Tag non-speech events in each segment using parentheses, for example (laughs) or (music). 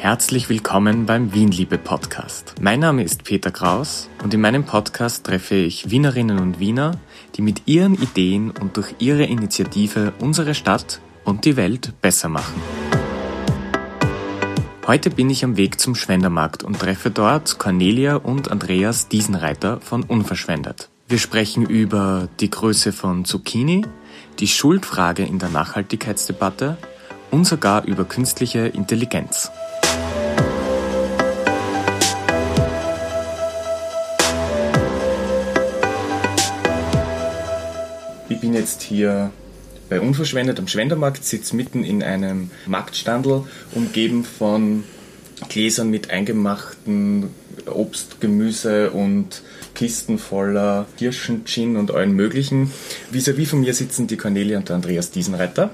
Herzlich willkommen beim Wienliebe Podcast. Mein Name ist Peter Kraus und in meinem Podcast treffe ich Wienerinnen und Wiener, die mit ihren Ideen und durch ihre Initiative unsere Stadt und die Welt besser machen. Heute bin ich am Weg zum Schwendermarkt und treffe dort Cornelia und Andreas Diesenreiter von Unverschwendet. Wir sprechen über die Größe von Zucchini, die Schuldfrage in der Nachhaltigkeitsdebatte und sogar über künstliche Intelligenz. Ich bin jetzt hier bei Unverschwendet am Schwendermarkt, sitze mitten in einem Marktstandel, umgeben von Gläsern mit eingemachten Obst, Gemüse und Kisten voller Kirschen, Gin und allen möglichen. Vis-à-vis von mir sitzen die Cornelia und der Andreas Diesenreiter,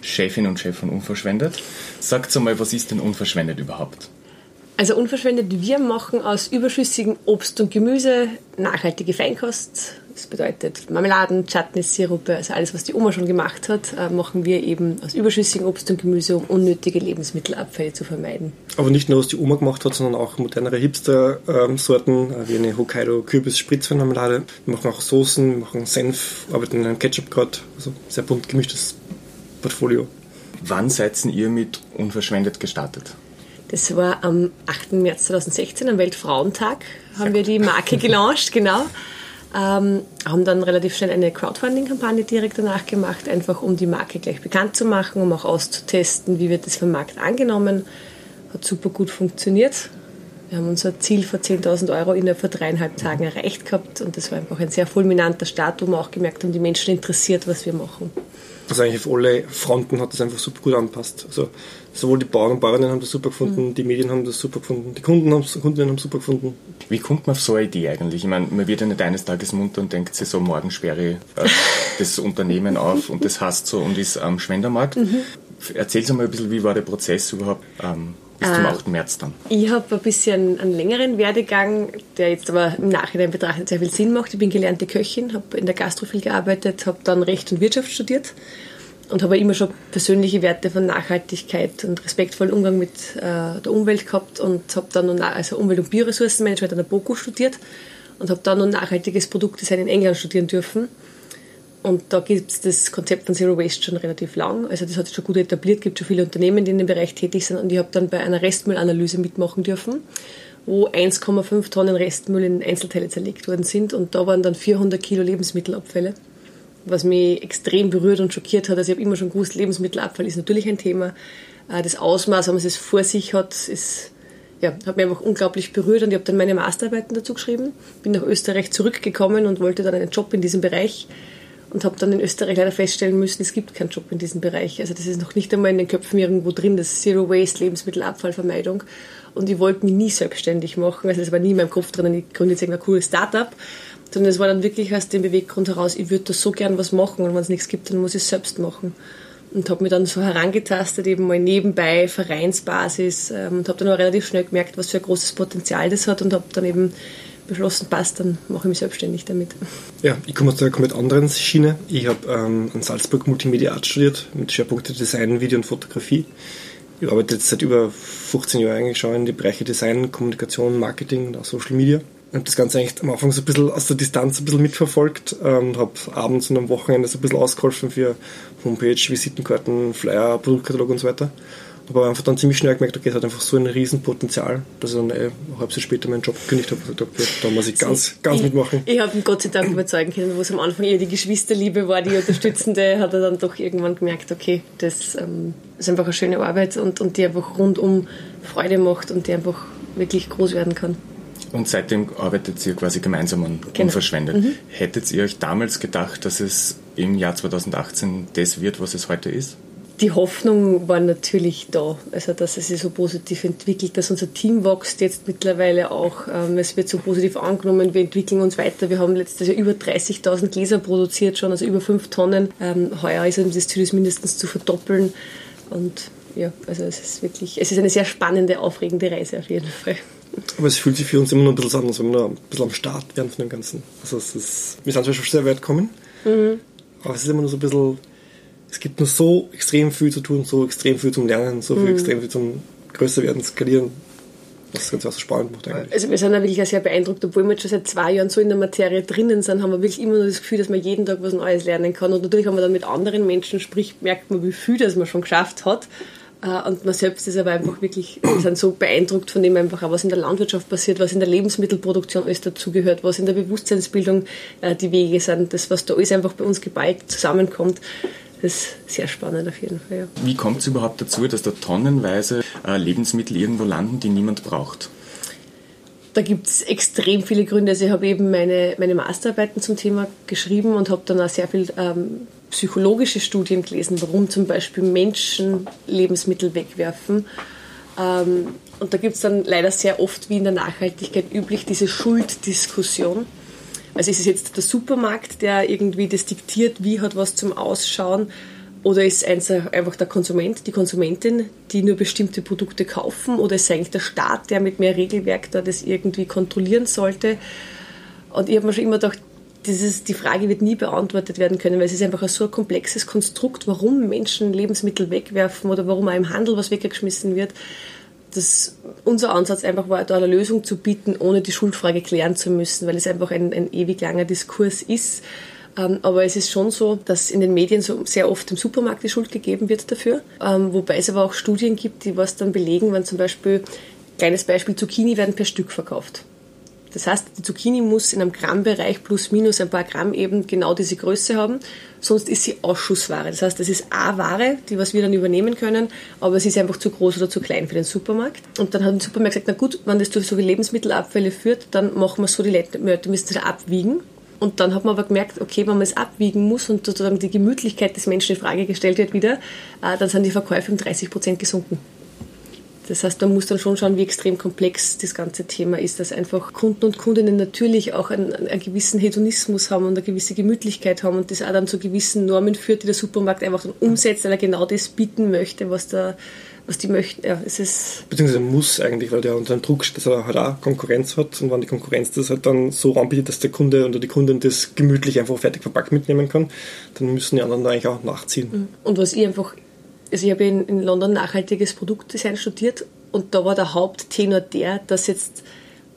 Chefin und Chef von Unverschwendet. Sagt mal, was ist denn Unverschwendet überhaupt? Also unverschwendet, wir machen aus überschüssigem Obst und Gemüse nachhaltige Feinkost. Das bedeutet Marmeladen, Chutneys, Sirupe, also alles, was die Oma schon gemacht hat, äh, machen wir eben aus überschüssigem Obst und Gemüse, um unnötige Lebensmittelabfälle zu vermeiden. Aber nicht nur, was die Oma gemacht hat, sondern auch modernere Hipster-Sorten, äh, wie eine Hokkaido Kürbis Spritzweinmarmelade. Wir machen auch Soßen, wir machen Senf, arbeiten in einem Ketchup gerade, also sehr bunt gemischtes Portfolio. Wann seid ihr mit Unverschwendet gestartet? Das war am 8. März 2016, am Weltfrauentag, haben wir die Marke gelauncht, genau. (laughs) Ähm, haben dann relativ schnell eine Crowdfunding-Kampagne direkt danach gemacht, einfach um die Marke gleich bekannt zu machen, um auch auszutesten, wie wird das vom Markt angenommen. Hat super gut funktioniert. Wir haben unser Ziel von 10.000 Euro innerhalb von dreieinhalb Tagen erreicht gehabt und das war einfach ein sehr fulminanter Start, wo wir auch gemerkt haben, die Menschen interessiert, was wir machen also eigentlich auf alle Fronten hat das einfach super gut angepasst. Also sowohl die Bauern und Bäuerinnen haben das super gefunden, mhm. die Medien haben das super gefunden, die Kunden haben, Kundinnen haben super gefunden. Wie kommt man auf so eine Idee eigentlich? Ich meine, man wird ja nicht eines Tages munter und denkt sich so, morgen sperre ich äh, (laughs) das Unternehmen auf und das heißt so und ist am Schwendermarkt. Mhm. Erzähl mal ein bisschen, wie war der Prozess überhaupt? Ähm, bis zum 8. Äh, März dann? Ich habe ein bisschen einen längeren Werdegang, der jetzt aber im Nachhinein betrachtet sehr viel Sinn macht. Ich bin gelernte Köchin, habe in der Gastro viel gearbeitet, habe dann Recht und Wirtschaft studiert und habe immer schon persönliche Werte von Nachhaltigkeit und respektvollen Umgang mit äh, der Umwelt gehabt und habe dann noch, also Umwelt- und Bioressourcenmanagement an der BOKU studiert und habe dann noch nachhaltiges Produktdesign in England studieren dürfen und da gibt es das Konzept von Zero Waste schon relativ lang. Also das hat sich schon gut etabliert, gibt schon viele Unternehmen, die in dem Bereich tätig sind. Und ich habe dann bei einer Restmüllanalyse mitmachen dürfen, wo 1,5 Tonnen Restmüll in Einzelteile zerlegt worden sind. Und da waren dann 400 Kilo Lebensmittelabfälle, was mich extrem berührt und schockiert hat. Also ich habe immer schon gewusst, Lebensmittelabfall ist natürlich ein Thema. Äh, das Ausmaß, wenn man es vor sich hat, ist ja, hat mich einfach unglaublich berührt und ich habe dann meine Masterarbeiten dazu geschrieben, bin nach Österreich zurückgekommen und wollte dann einen Job in diesem Bereich und habe dann in Österreich leider feststellen müssen, es gibt keinen Job in diesem Bereich. Also das ist noch nicht einmal in den Köpfen irgendwo drin, das Zero Waste, Lebensmittelabfallvermeidung. Und ich wollte mich nie selbstständig machen, also das war nie in meinem Kopf drin, ich gründe jetzt irgendein cooles Startup, sondern es war dann wirklich aus dem Beweggrund heraus, ich würde da so gern was machen und wenn es nichts gibt, dann muss ich es selbst machen. Und habe mich dann so herangetastet, eben mal nebenbei, Vereinsbasis ähm, und habe dann aber relativ schnell gemerkt, was für ein großes Potenzial das hat und habe dann eben beschlossen, passt, dann mache ich mich selbstständig damit. Ja, ich komme aus einer komplett anderen Schiene. Ich habe ähm, an Salzburg Multimedia Art studiert, mit Schwerpunkte Design, Video und Fotografie. Ich arbeite jetzt seit über 15 Jahren eigentlich schon in die Bereiche Design, Kommunikation, Marketing und auch Social Media. Ich habe das Ganze eigentlich am Anfang so ein bisschen aus der Distanz ein bisschen mitverfolgt ähm, und habe abends und am Wochenende so ein bisschen ausgeholfen für Homepage, Visitenkarten, Flyer, Produktkatalog und so weiter. Aber einfach dann ziemlich schnell gemerkt, okay, es hat einfach so ein Riesenpotenzial, dass ich dann äh, halb so später meinen Job gekündigt habe und gesagt habe, da muss ich ganz, ganz ich, mitmachen. Ich habe ihn Gott sei Dank überzeugen können, wo es am Anfang eher die Geschwisterliebe war, die unterstützende, hat er dann doch irgendwann gemerkt, okay, das ähm, ist einfach eine schöne Arbeit und, und die einfach rundum Freude macht und die einfach wirklich groß werden kann. Und seitdem arbeitet ihr quasi gemeinsam an genau. Unverschwendet. Mhm. Hättet ihr euch damals gedacht, dass es im Jahr 2018 das wird, was es heute ist? die Hoffnung war natürlich da, also dass es sich so positiv entwickelt, dass unser Team wächst jetzt mittlerweile auch. Ähm, es wird so positiv angenommen, wir entwickeln uns weiter. Wir haben letztes Jahr über 30.000 Gläser produziert schon, also über 5 Tonnen. Ähm, heuer ist das Ziel, das mindestens zu verdoppeln. Und ja, also es ist wirklich, es ist eine sehr spannende, aufregende Reise auf jeden Fall. Aber es fühlt sich für uns immer noch ein bisschen an, als wenn wir noch ein bisschen am Start wären von dem Ganzen. Also es ist, wir sind zwar schon sehr weit gekommen, mhm. aber es ist immer noch so ein bisschen es gibt nur so extrem viel zu tun, so extrem viel zum Lernen, so viel mhm. extrem viel zum größer werden, skalieren. Das ist ganz was spannend macht eigentlich. Also wir sind ja wirklich sehr beeindruckt, obwohl wir jetzt schon seit zwei Jahren so in der Materie drinnen sind, haben wir wirklich immer nur das Gefühl, dass man jeden Tag was Neues lernen kann. Und natürlich, wenn man dann mit anderen Menschen spricht, merkt man, wie viel das man schon geschafft hat. Äh, und man selbst ist aber einfach wirklich, wir sind so beeindruckt von dem einfach auch, was in der Landwirtschaft passiert, was in der Lebensmittelproduktion alles dazugehört, was in der Bewusstseinsbildung äh, die Wege sind, das, was da alles einfach bei uns geballt zusammenkommt. Das ist sehr spannend auf jeden Fall. Ja. Wie kommt es überhaupt dazu, dass da tonnenweise äh, Lebensmittel irgendwo landen, die niemand braucht? Da gibt es extrem viele Gründe. Also ich habe eben meine, meine Masterarbeiten zum Thema geschrieben und habe dann auch sehr viel ähm, psychologische Studien gelesen, warum zum Beispiel Menschen Lebensmittel wegwerfen. Ähm, und da gibt es dann leider sehr oft, wie in der Nachhaltigkeit üblich, diese Schulddiskussion. Also ist es jetzt der Supermarkt, der irgendwie das diktiert, wie hat was zum Ausschauen, oder ist es einfach der Konsument, die Konsumentin, die nur bestimmte Produkte kaufen, oder ist es eigentlich der Staat, der mit mehr Regelwerk da das irgendwie kontrollieren sollte? Und ich habe mir schon immer gedacht, dieses, die Frage wird nie beantwortet werden können, weil es ist einfach so komplexes Konstrukt, warum Menschen Lebensmittel wegwerfen oder warum auch im Handel was weggeschmissen wird. Das, unser Ansatz einfach war, da eine Lösung zu bieten, ohne die Schuldfrage klären zu müssen, weil es einfach ein, ein ewig langer Diskurs ist. Ähm, aber es ist schon so, dass in den Medien so sehr oft dem Supermarkt die Schuld gegeben wird dafür. Ähm, wobei es aber auch Studien gibt, die was dann belegen, wenn zum Beispiel, kleines Beispiel, Zucchini werden per Stück verkauft. Das heißt, die Zucchini muss in einem Grammbereich plus minus ein paar Gramm eben genau diese Größe haben, sonst ist sie Ausschussware. Das heißt, das ist A-Ware, die was wir dann übernehmen können, aber sie ist einfach zu groß oder zu klein für den Supermarkt. Und dann hat der Supermarkt gesagt, na gut, wenn das zu so viel Lebensmittelabfälle führt, dann machen wir so, die Leute müssen das abwiegen. Und dann hat man aber gemerkt, okay, wenn man es abwiegen muss und sozusagen die Gemütlichkeit des Menschen in Frage gestellt wird wieder, äh, dann sind die Verkäufe um 30 Prozent gesunken. Das heißt, man muss dann schon schauen, wie extrem komplex das ganze Thema ist, dass einfach Kunden und Kundinnen natürlich auch einen, einen gewissen Hedonismus haben und eine gewisse Gemütlichkeit haben und das auch dann zu gewissen Normen führt, die der Supermarkt einfach dann umsetzt, weil er genau das bieten möchte, was der was die möchten. Ja, es ist Beziehungsweise muss eigentlich, weil der unter dem Druck steht, dass er halt auch Konkurrenz hat und wenn die Konkurrenz das halt dann so anbietet, dass der Kunde oder die Kundin das gemütlich einfach fertig verpackt mitnehmen kann, dann müssen die anderen da eigentlich auch nachziehen. Und was ich einfach also ich habe in, in London nachhaltiges Produktdesign studiert und da war der Haupttenor der, dass jetzt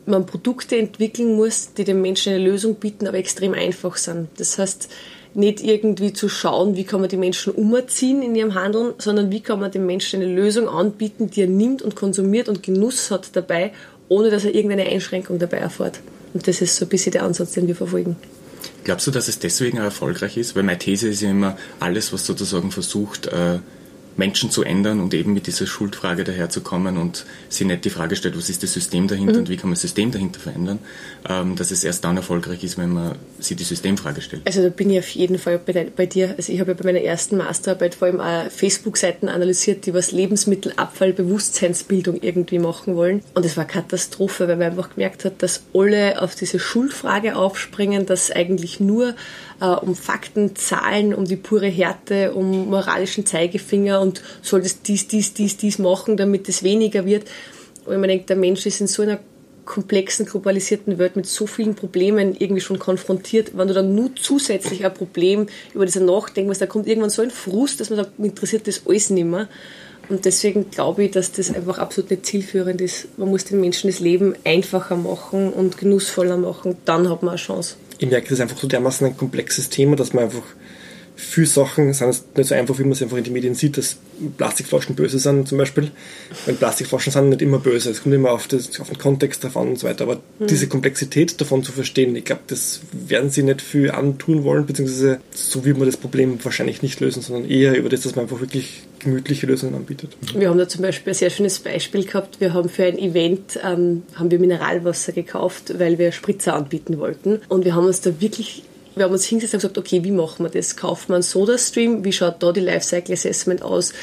man Produkte entwickeln muss, die den Menschen eine Lösung bieten, aber extrem einfach sind. Das heißt, nicht irgendwie zu schauen, wie kann man die Menschen umerziehen in ihrem Handeln, sondern wie kann man dem Menschen eine Lösung anbieten, die er nimmt und konsumiert und Genuss hat dabei, ohne dass er irgendeine Einschränkung dabei erfährt. Und das ist so ein bisschen der Ansatz, den wir verfolgen. Glaubst du, dass es deswegen erfolgreich ist? Weil meine These ist ja immer, alles, was sozusagen versucht, äh, Menschen zu ändern und eben mit dieser Schuldfrage daherzukommen und sie nicht die Frage stellt, was ist das System dahinter mhm. und wie kann man das System dahinter verändern, ähm, dass es erst dann erfolgreich ist, wenn man sie die Systemfrage stellt. Also da bin ich auf jeden Fall bei, bei dir. Also ich habe ja bei meiner ersten Masterarbeit vor allem auch Facebook-Seiten analysiert, die was Lebensmittelabfallbewusstseinsbildung irgendwie machen wollen. Und es war Katastrophe, weil man einfach gemerkt hat, dass alle auf diese Schuldfrage aufspringen, dass eigentlich nur äh, um Fakten, Zahlen, um die pure Härte, um moralischen Zeigefinger und soll das dies, dies, dies, dies machen, damit es weniger wird. Und man denkt, der Mensch ist in so einer komplexen, globalisierten Welt mit so vielen Problemen irgendwie schon konfrontiert. Wenn du dann nur zusätzlich ein Problem über das nachdenken musst, da kommt irgendwann so ein Frust, dass man sagt, interessiert das alles nicht mehr. Und deswegen glaube ich, dass das einfach absolut nicht zielführend ist. Man muss den Menschen das Leben einfacher machen und genussvoller machen, dann hat man eine Chance ich merke, das ist einfach so dermaßen ein komplexes Thema, dass man einfach viele Sachen sind nicht so einfach, wie man es einfach in den Medien sieht, dass Plastikflaschen böse sind zum Beispiel. Weil Plastikflaschen sind nicht immer böse. Es kommt immer auf, das, auf den Kontext davon und so weiter. Aber mhm. diese Komplexität davon zu verstehen, ich glaube, das werden sie nicht viel antun wollen, beziehungsweise so wird man das Problem wahrscheinlich nicht lösen, sondern eher über das, dass man einfach wirklich gemütliche Lösungen anbietet. Wir haben da zum Beispiel ein sehr schönes Beispiel gehabt. Wir haben für ein Event ähm, haben wir Mineralwasser gekauft, weil wir Spritzer anbieten wollten. Und wir haben uns da wirklich wir haben uns hingesetzt und gesagt, okay, wie machen wir das? Kauft man Soda-Stream? Wie schaut da die Lifecycle Assessment aus?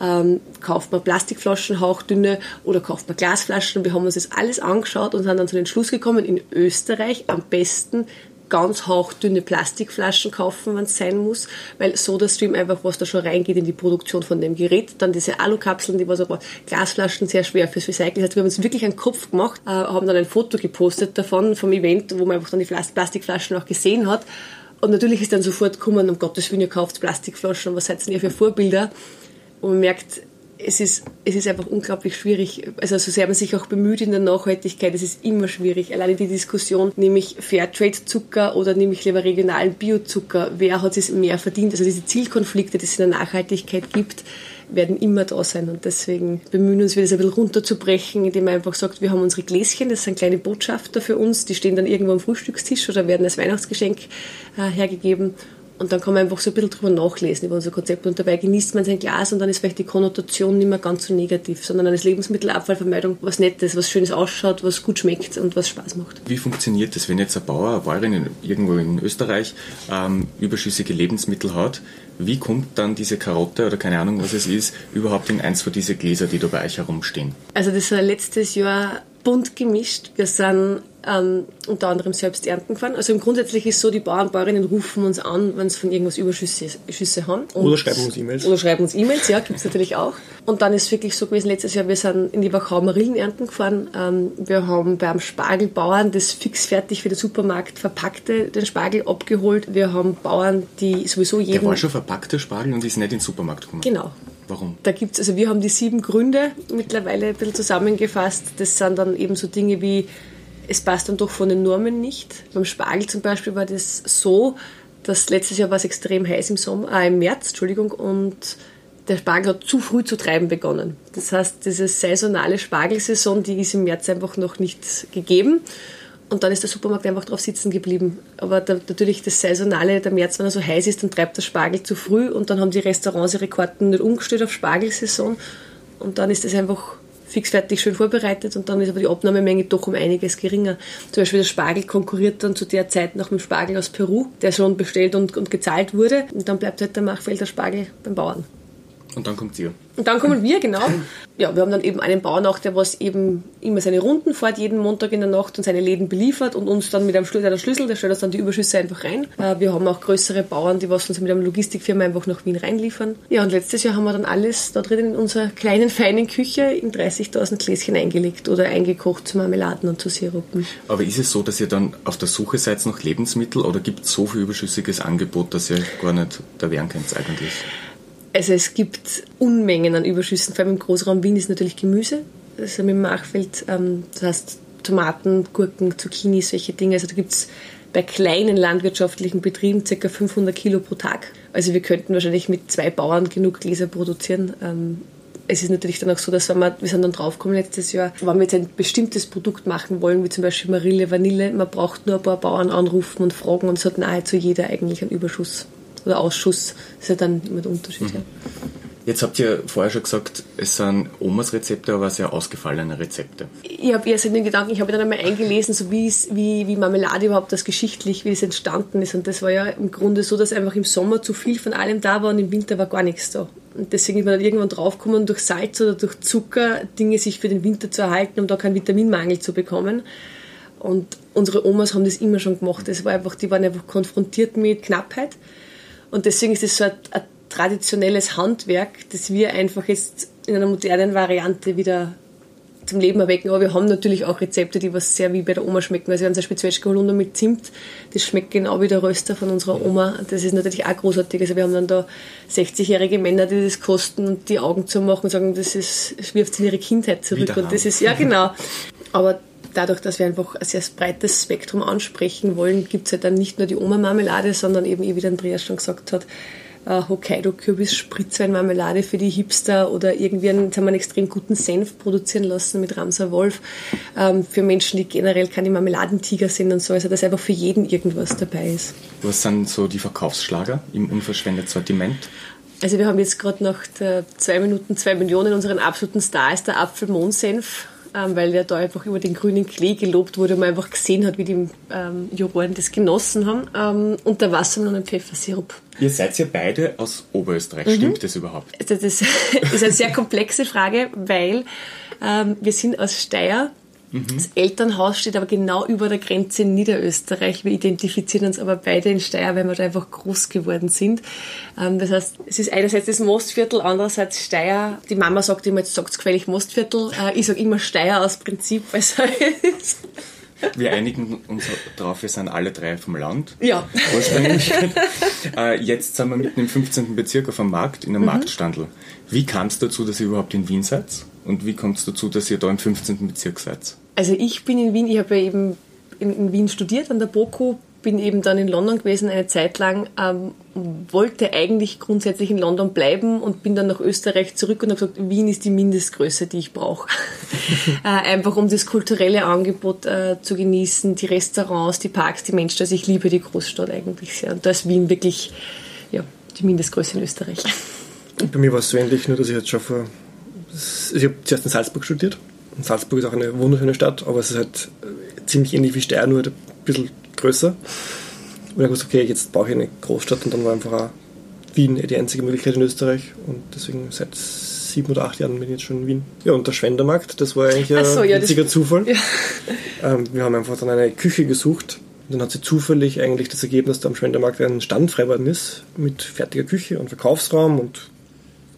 Ähm, kauft man Plastikflaschen hauchdünne oder kauft man Glasflaschen? Wir haben uns das alles angeschaut und sind dann zu den Schluss gekommen, in Österreich am besten ganz hauchdünne Plastikflaschen kaufen, wenn es sein muss, weil SodaStream einfach, was da schon reingeht in die Produktion von dem Gerät, dann diese Alukapseln, die was aber Glasflaschen sehr schwer fürs Recycling. Also wir haben uns wirklich einen Kopf gemacht, äh, haben dann ein Foto gepostet davon vom Event, wo man einfach dann die Plastikflaschen auch gesehen hat. Und natürlich ist dann sofort gekommen, um Gottes Willen, ihr kauft Plastikflaschen, was seid ihr für Vorbilder? Und man merkt, es ist, es ist einfach unglaublich schwierig. Also so sehr man sich auch bemüht in der Nachhaltigkeit, es ist immer schwierig. Alleine die Diskussion, nehme ich Fairtrade-Zucker oder nehme ich lieber regionalen Biozucker, wer hat es mehr verdient? Also diese Zielkonflikte, die es in der Nachhaltigkeit gibt, werden immer da sein. Und deswegen bemühen wir uns, das ein bisschen runterzubrechen, indem man einfach sagt, wir haben unsere Gläschen, das sind kleine Botschafter für uns, die stehen dann irgendwo am Frühstückstisch oder werden als Weihnachtsgeschenk äh, hergegeben. Und dann kann man einfach so ein bisschen drüber nachlesen über unser Konzept. Und dabei genießt man sein Glas und dann ist vielleicht die Konnotation nicht mehr ganz so negativ, sondern dann ist Lebensmittelabfallvermeidung was Nettes, was Schönes ausschaut, was gut schmeckt und was Spaß macht. Wie funktioniert das, wenn jetzt ein Bauer, eine Bäuerin irgendwo in Österreich ähm, überschüssige Lebensmittel hat? Wie kommt dann diese Karotte oder keine Ahnung, was es ist, überhaupt in eins von diesen Gläser, die da bei euch herumstehen? Also das war letztes Jahr bunt gemischt. Wir sind ähm, unter anderem selbst ernten gefahren. Also im Grundsätzlich ist so, die Bauern und Bäuerinnen rufen uns an, wenn sie von irgendwas Überschüsse Schüsse haben. Und oder schreiben uns E-Mails. Oder schreiben uns E-Mails, ja, gibt es natürlich auch. Und dann ist es wirklich so gewesen, letztes Jahr, wir sind in die Wachau Marillen ernten gefahren. Ähm, wir haben beim Spargelbauern das fixfertig für den Supermarkt verpackte, den Spargel abgeholt. Wir haben Bauern, die sowieso jeden... Der war schon verpackte Spargel und ist nicht in den Supermarkt gekommen. Genau. Warum? Da gibt's, also wir haben die sieben Gründe mittlerweile ein bisschen zusammengefasst. Das sind dann eben so Dinge wie es passt dann doch von den Normen nicht. Beim Spargel zum Beispiel war das so, dass letztes Jahr war es extrem heiß im Sommer, äh, im März, Entschuldigung, und der Spargel hat zu früh zu treiben begonnen. Das heißt, diese saisonale Spargelsaison, die ist im März einfach noch nicht gegeben. Und dann ist der Supermarkt einfach drauf sitzen geblieben. Aber da, natürlich das Saisonale, der März, wenn er so heiß ist, dann treibt der Spargel zu früh und dann haben die Restaurants ihre Karten nicht umgestellt auf Spargelsaison. Und dann ist das einfach fixfertig schön vorbereitet und dann ist aber die Abnahmemenge doch um einiges geringer. Zum Beispiel der Spargel konkurriert dann zu der Zeit nach dem Spargel aus Peru, der schon bestellt und, und gezahlt wurde und dann bleibt halt der Machfelder Spargel beim Bauern. Und dann kommt ihr. Und dann kommen wir, genau. Ja, wir haben dann eben einen Bauer noch, der was eben immer seine Runden fährt, jeden Montag in der Nacht und seine Läden beliefert und uns dann mit einem Schlüssel, Schlüssel der stellt uns dann die Überschüsse einfach rein. Äh, wir haben auch größere Bauern, die was uns mit einer Logistikfirma einfach nach Wien reinliefern. Ja, und letztes Jahr haben wir dann alles da drin in unserer kleinen, feinen Küche in 30.000 Gläschen eingelegt oder eingekocht zu Marmeladen und zu Sirupen. Aber ist es so, dass ihr dann auf der Suche seid nach Lebensmitteln oder gibt es so viel überschüssiges Angebot, dass ihr gar nicht da werden könnt eigentlich? Also es gibt Unmengen an Überschüssen, vor allem im Großraum Wien ist natürlich Gemüse. Also mit dem Machfeld, ähm, das heißt Tomaten, Gurken, Zucchini, solche Dinge. Also da gibt es bei kleinen landwirtschaftlichen Betrieben ca. 500 Kilo pro Tag. Also wir könnten wahrscheinlich mit zwei Bauern genug Gläser produzieren. Ähm, es ist natürlich dann auch so, dass wenn wir, wir sind dann draufgekommen letztes Jahr, wenn wir jetzt ein bestimmtes Produkt machen wollen, wie zum Beispiel Marille, Vanille, man braucht nur ein paar Bauern anrufen und fragen und es hat nahezu jeder eigentlich einen Überschuss oder Ausschuss. Das ist ja dann immer der Unterschied. Mhm. Ja. Jetzt habt ihr vorher schon gesagt, es sind Omas Rezepte, aber sehr ausgefallene Rezepte. Ich habe erst in den Gedanken, ich habe dann einmal eingelesen, so wie, wie, wie Marmelade überhaupt das geschichtlich, wie es entstanden ist. Und das war ja im Grunde so, dass einfach im Sommer zu viel von allem da war und im Winter war gar nichts da. Und deswegen ist man dann irgendwann draufgekommen, durch Salz oder durch Zucker Dinge sich für den Winter zu erhalten, um da keinen Vitaminmangel zu bekommen. Und unsere Omas haben das immer schon gemacht. Das war einfach, die waren einfach konfrontiert mit Knappheit und deswegen ist es so ein, ein traditionelles Handwerk, das wir einfach jetzt in einer modernen Variante wieder zum Leben erwecken. Aber wir haben natürlich auch Rezepte, die was sehr wie bei der Oma schmecken. Also wir haben zum Beispiel Zwetschge Holunder mit Zimt. Das schmeckt genau wie der Röster von unserer Oma. Das ist natürlich auch großartig. Also wir haben dann da 60-jährige Männer, die das kosten und die Augen zu machen und sagen, das ist, wirft in ihre Kindheit zurück. Und das ist, ja genau. Aber dadurch, dass wir einfach ein sehr breites Spektrum ansprechen wollen, gibt es halt dann nicht nur die Oma-Marmelade, sondern eben, wie der Andreas schon gesagt hat, äh, Hokkaido-Kürbis-Spritzwein-Marmelade für die Hipster oder irgendwie einen, jetzt haben wir einen extrem guten Senf produzieren lassen mit Ramser Wolf ähm, für Menschen, die generell keine Marmeladentiger sind und so, also dass einfach für jeden irgendwas dabei ist. Was sind so die Verkaufsschlager im unverschwendeten Sortiment? Also wir haben jetzt gerade nach zwei Minuten zwei Millionen, unseren absoluten Star ist der Apfelmohnsenf weil der da einfach über den grünen Klee gelobt wurde und man einfach gesehen hat, wie die ähm, Juroren das genossen haben. Ähm, und der Wassermelon und Pfeffersirup. Ihr seid ja beide aus Oberösterreich, mhm. stimmt das überhaupt? Das ist (laughs) eine sehr komplexe Frage, weil ähm, wir sind aus Steyr Mhm. Das Elternhaus steht aber genau über der Grenze in Niederösterreich. Wir identifizieren uns aber beide in Steyr, weil wir da einfach groß geworden sind. Ähm, das heißt, es ist einerseits das Mostviertel, andererseits Steyr. Die Mama sagt immer, jetzt sagt es gefällig Mostviertel. Äh, ich sage immer Steyr aus Prinzip, weil es Wir einigen uns darauf, wir sind alle drei vom Land. Ja. Ursprünglich. äh, jetzt sind wir mitten im 15. Bezirk auf dem Markt, in einem mhm. Marktstandel. Wie kam es dazu, dass ihr überhaupt in Wien seid? Und wie kommt es dazu, dass ihr da im 15. Bezirk seid? Also ich bin in Wien, ich habe ja eben in, Wien studiert an der BOKU, bin eben dann in London gewesen eine Zeit lang, ähm, wollte eigentlich grundsätzlich in London bleiben und bin dann nach Österreich zurück und habe gesagt, Wien ist die Mindestgröße, die ich brauche. (laughs) (laughs) äh, einfach um das kulturelle Angebot äh, zu genießen, die Restaurants, die Parks, die Menschen. Also ich liebe die Großstadt eigentlich sehr. Und da ist Wien wirklich ja, die Mindestgröße in Österreich. Bei mir war es so ähnlich, nur dass ich jetzt schon vor... Ich habe zuerst in Salzburg studiert. Und Salzburg ist auch eine wunderschöne Stadt, aber es ist halt äh, ziemlich ähnlich wie Steyr, nur ein bisschen größer. Und ich wusste, okay, jetzt brauche ich eine Großstadt und dann war einfach auch Wien die einzige Möglichkeit in Österreich und deswegen seit sieben oder acht Jahren bin ich jetzt schon in Wien. Ja, und der Schwendermarkt, das war eigentlich ein so, ja, witziger Zufall. (laughs) Ja. Ähm, wir haben einfach dann eine Küche gesucht und dann hat sie zufällig eigentlich das ergeben, dass da am Schwendermarkt ein Stand frei worden ist mit fertiger Küche und Verkaufsraum und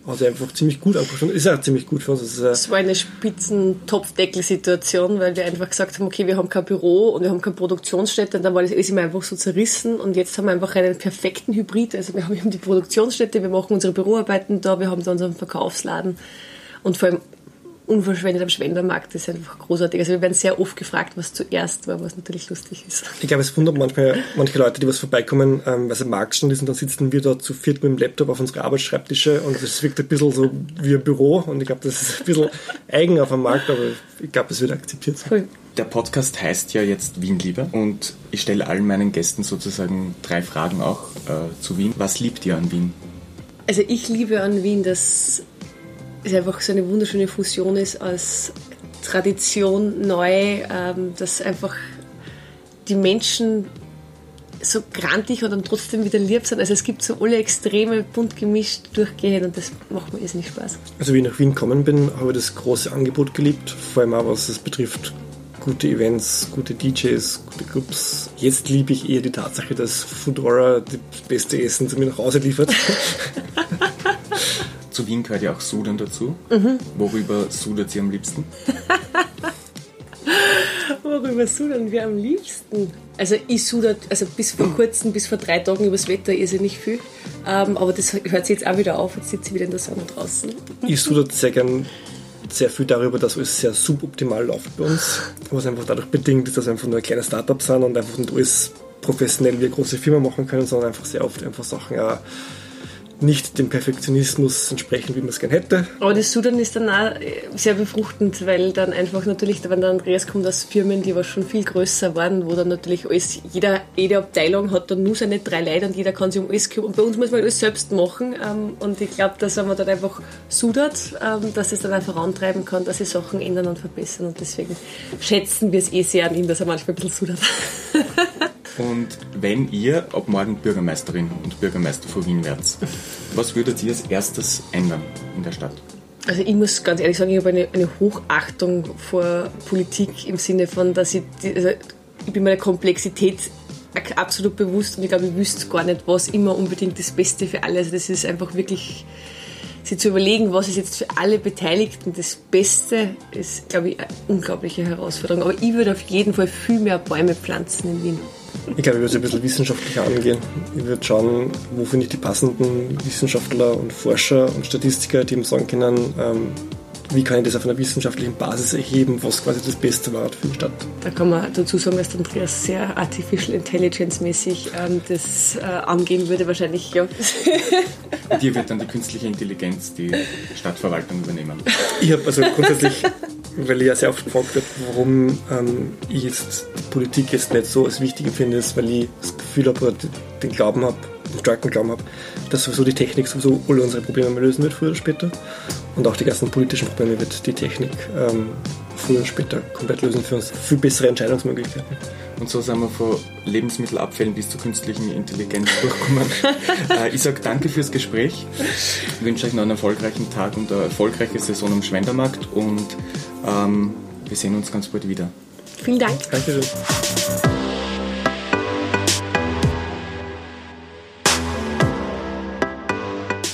hat einfach ziemlich gut angefangen. Ist auch ziemlich gut für uns. Es äh, war eine Spitzen-Topfdeckel-Situation, weil wir einfach gesagt haben, okay, wir haben kein Büro und wir haben keine Produktionsstätte. Und dann war das alles immer einfach so zerrissen. Und jetzt haben wir einfach einen perfekten Hybrid. Also wir haben eben die Produktionsstätte, wir machen unsere Büroarbeiten da, wir haben da unseren Verkaufsladen. Und vor allem unverschwendet am Schwendermarkt ist einfach großartig. Also wir werden sehr oft gefragt, was zuerst war, was natürlich lustig ist. Ich glaube, es wundert manchmal manche Leute, die was vorbeikommen, ähm, weil sie im Markt stehen und dann sitzen wir da zu viert mit dem Laptop auf unsere Arbeitsschreibtische und es wirkt ein bisschen so wie ein Büro und ich glaube, das ist ein bisschen eigen auf dem Markt, aber ich glaube, es wird akzeptiert. Cool. Der Podcast heißt ja jetzt Wien Liebe und ich stelle allen meinen Gästen sozusagen drei Fragen auch äh, zu Wien. Was liebt ihr an Wien? Also ich liebe an Wien, dass es einfach so eine wunderschöne Fusion ist als Tradition neu, ähm, dass einfach die Menschen so grantig und dann trotzdem wieder lieb sind. Also es gibt so alle Extreme bunt gemischt durchgehend und das macht mir nicht Spaß. Also wie ich nach Wien gekommen bin, habe ich das große Angebot geliebt, vor allem auch was es betrifft. Gute Events, gute DJs, gute Clubs. Jetzt liebe ich eher die Tatsache, dass Foodora das beste Essen zu mir nach Hause liefert. (laughs) zu Wien gehört ja auch Sudan dazu. Mhm. Worüber sudert sie am liebsten? (laughs) Worüber sudern wir am liebsten? Also ich sudert, also bis vor kurzem, bis vor drei Tagen übers Wetter nicht viel. Ähm, aber das hört sich jetzt auch wieder auf, jetzt sitze ich wieder in der Sonne draußen. Ich sudert sehr gern sehr viel darüber, dass alles sehr suboptimal läuft bei uns. Was einfach dadurch bedingt ist, dass wir einfach nur ein kleines Startup sind und einfach nicht alles professionell wie eine große Firma machen können, sondern einfach sehr oft einfach Sachen auch nicht dem Perfektionismus entsprechen, wie man es gerne hätte. Aber das Sudan ist dann auch äh, sehr befruchtend, weil dann einfach natürlich, wenn der Andreas kommt aus Firmen, die was schon viel größer waren, wo dann natürlich alles, jeder, jede Abteilung hat dann nur seine drei Leute und jeder kann sich um alles kümmern. Und bei uns muss man alles selbst machen ähm, und ich glaube, dass wenn man dann einfach sudert, ähm, dass es dann auch vorantreiben kann, dass sich Sachen ändern und verbessern und deswegen schätzen wir es eh sehr an ihm, dass er manchmal ein bisschen sudert. (laughs) Und wenn ihr ab morgen Bürgermeisterin und Bürgermeister von Wien werdet, was würdet ihr als erstes ändern in der Stadt? Also ich muss ganz ehrlich sagen, ich habe eine, eine Hochachtung vor Politik im Sinne von, dass ich, also ich bin meiner Komplexität absolut bewusst und ich glaube, ich wüsste gar nicht, was immer unbedingt das Beste für alle ist. Also das ist einfach wirklich, sich zu überlegen, was ist jetzt für alle Beteiligten das Beste, ist, glaube ich, eine unglaubliche Herausforderung. Aber ich würde auf jeden Fall viel mehr Bäume pflanzen in Wien. Ich glaube, ich würde es ein bisschen wissenschaftlicher angehen. Ich würde schauen, wo finde ich die passenden Wissenschaftler und Forscher und Statistiker, die ihm sagen können, ähm, wie kann ich das auf einer wissenschaftlichen Basis erheben, was quasi das Beste war für die Stadt. Da kann man dazu sagen, dass Andreas sehr Artificial Intelligence mäßig ähm, das äh, angehen würde, wahrscheinlich, ja. (laughs) Und hier wird dann die künstliche Intelligenz die Stadtverwaltung übernehmen. Ich habe also grundsätzlich weil ich ja sehr oft gefragt wird, warum ähm, ich jetzt die Politik jetzt nicht so als wichtig empfinde, ist, weil ich das Gefühl habe oder den Glauben habe, starken Glauben habe, dass sowieso die Technik sowieso alle unsere Probleme lösen wird, früher oder später. Und auch die ganzen politischen Probleme wird die Technik ähm, früher oder später komplett lösen für uns. Viel bessere Entscheidungsmöglichkeiten. Und so sind wir von Lebensmittelabfällen bis zur künstlichen Intelligenz (laughs) durchgekommen. äh, ich sage danke fürs Gespräch. Ich wünsche euch noch einen erfolgreichen Tag und eine erfolgreiche Saison am Schwendermarkt und ähm, wir sehen uns ganz bald wieder. Vielen Dank. Dankeschön.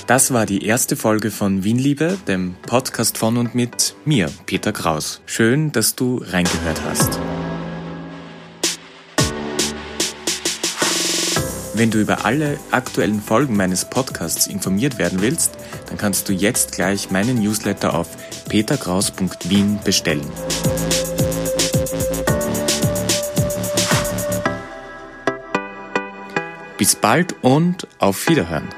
Das war die erste Folge von Wienliebe, dem Podcast von und mit mir, Peter Kraus. Schön, dass du reingehört hast. Wenn du über alle aktuellen Folgen meines Podcasts informiert werden willst, dann kannst du jetzt gleich meinen Newsletter auf peterkraus.wien bestellen. Bis bald und auf Wiederhören.